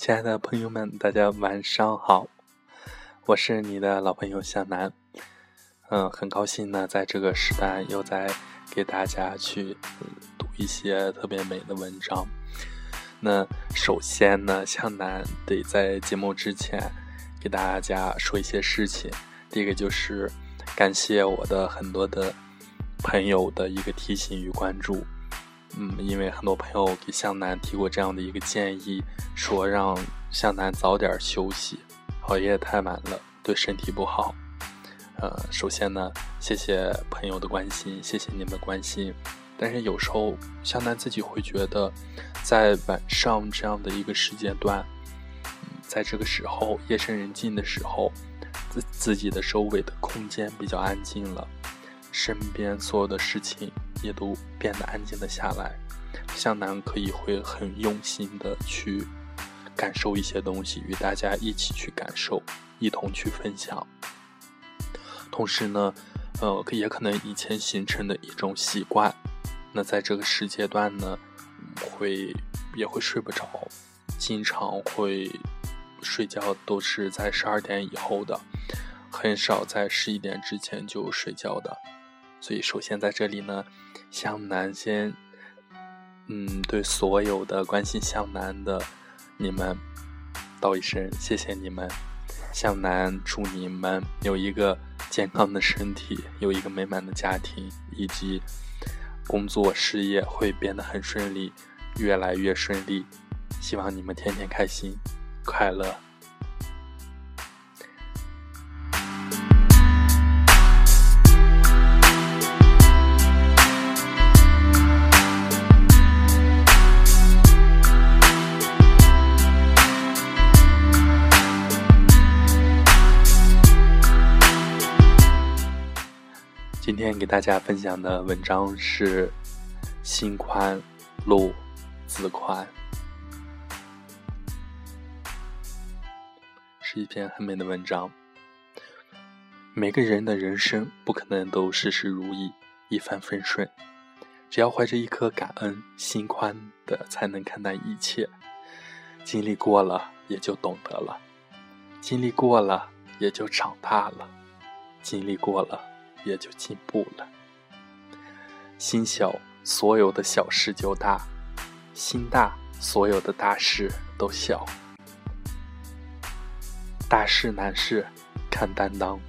亲爱的朋友们，大家晚上好，我是你的老朋友向南。嗯，很高兴呢，在这个时段又在给大家去读一些特别美的文章。那首先呢，向南得在节目之前给大家说一些事情。第一个就是感谢我的很多的朋友的一个提醒与关注。嗯，因为很多朋友给向南提过这样的一个建议，说让向南早点休息，熬夜太晚了对身体不好。呃，首先呢，谢谢朋友的关心，谢谢你们的关心。但是有时候向南自己会觉得，在晚上这样的一个时间段，在这个时候夜深人静的时候，自自己的周围的空间比较安静了。身边所有的事情也都变得安静了下来，向南可以会很用心的去感受一些东西，与大家一起去感受，一同去分享。同时呢，呃，也可能以前形成的一种习惯，那在这个时间段呢，会也会睡不着，经常会睡觉都是在十二点以后的，很少在十一点之前就睡觉的。所以，首先在这里呢，向南先，嗯，对所有的关心向南的你们道一声谢谢你们。向南祝你们有一个健康的身体，有一个美满的家庭，以及工作事业会变得很顺利，越来越顺利。希望你们天天开心、快乐。今天给大家分享的文章是“心宽路自宽”，是一篇很美的文章。每个人的人生不可能都事事如意、一帆风顺，只要怀着一颗感恩、心宽的，才能看待一切。经历过了，也就懂得了；经历过了，也就长大了；经历过了。也就进步了。心小，所有的小事就大；心大，所有的大事都小。大事难事看担当，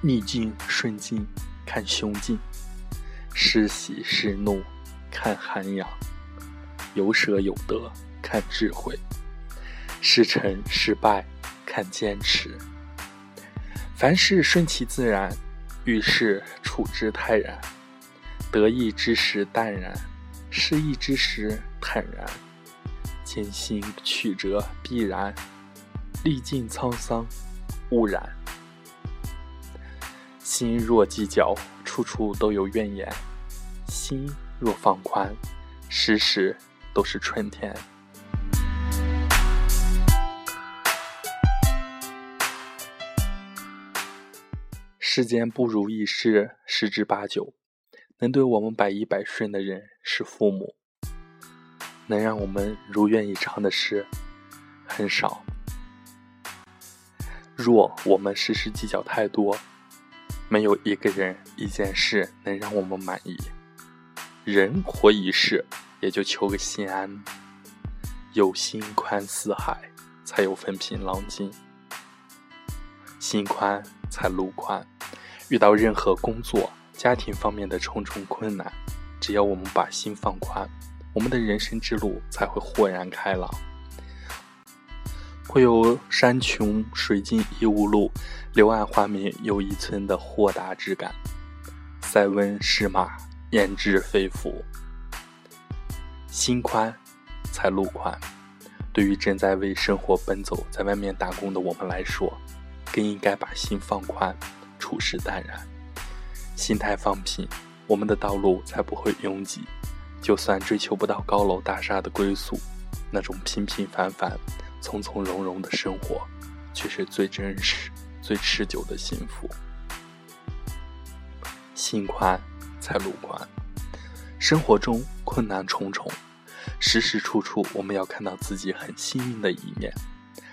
逆境顺境看胸襟，是喜是怒看涵养，有舍有得看智慧，是成是败看坚持。凡事顺其自然。遇事处之泰然，得意之时淡然，失意之时坦然。艰辛曲折必然，历尽沧桑勿然。心若计较，处处都有怨言；心若放宽，时时都是春天。世间不如意事十之八九，能对我们百依百顺的人是父母；能让我们如愿以偿的事很少。若我们事事计较太多，没有一个人、一件事能让我们满意。人活一世，也就求个心安。有心宽似海，才有风平浪静。心宽才路宽。遇到任何工作、家庭方面的重重困难，只要我们把心放宽，我们的人生之路才会豁然开朗。会有山穷水尽疑无路，柳暗花明又一村的豁达之感。塞翁失马，焉知非福。心宽才路宽。对于正在为生活奔走、在外面打工的我们来说，更应该把心放宽。处事淡然，心态放平，我们的道路才不会拥挤。就算追求不到高楼大厦的归宿，那种平平凡凡、从从容容的生活，却是最真实、最持久的幸福。心宽才路宽。生活中困难重重，时时处处我们要看到自己很幸运的一面。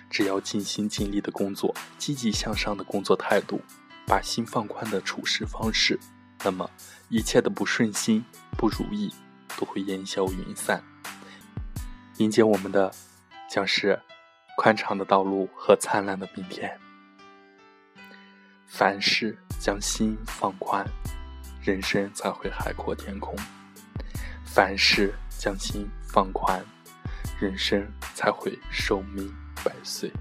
只要尽心尽力的工作，积极向上的工作态度，把心放宽的处事方式，那么一切的不顺心、不如意都会烟消云散。迎接我们的将是宽敞的道路和灿烂的明天。凡事将心放宽，人生才会海阔天空；凡事将心放宽，人生才会寿命百岁。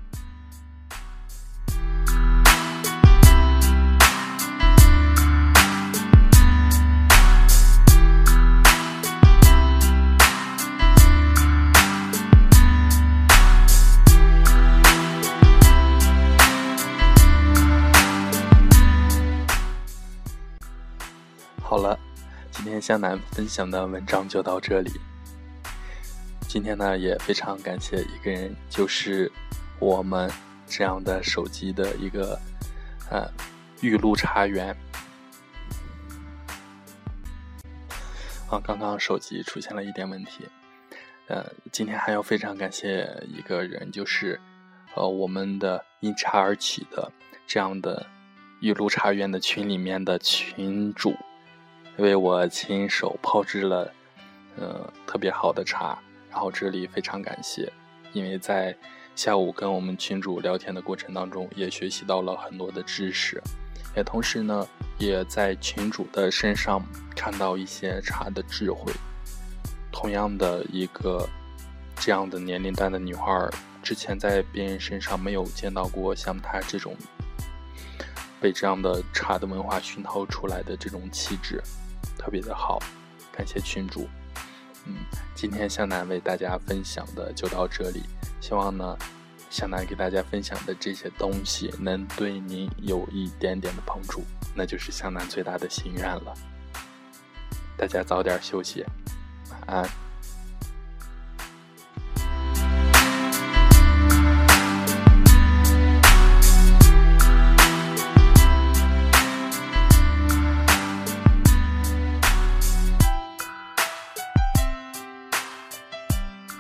今天向南分享的文章就到这里。今天呢，也非常感谢一个人，就是我们这样的手机的一个呃预录茶园。啊，刚刚手机出现了一点问题。呃，今天还要非常感谢一个人，就是呃我们的因茶而起的这样的玉露茶园的群里面的群主。因为我亲手泡制了，呃，特别好的茶，然后这里非常感谢，因为在下午跟我们群主聊天的过程当中，也学习到了很多的知识，也同时呢，也在群主的身上看到一些茶的智慧。同样的一个这样的年龄段的女孩，之前在别人身上没有见到过像她这种被这样的茶的文化熏陶出来的这种气质。特别的好，感谢群主。嗯，今天向南为大家分享的就到这里，希望呢，向南给大家分享的这些东西能对你有一点点的帮助，那就是向南最大的心愿了。大家早点休息，晚安。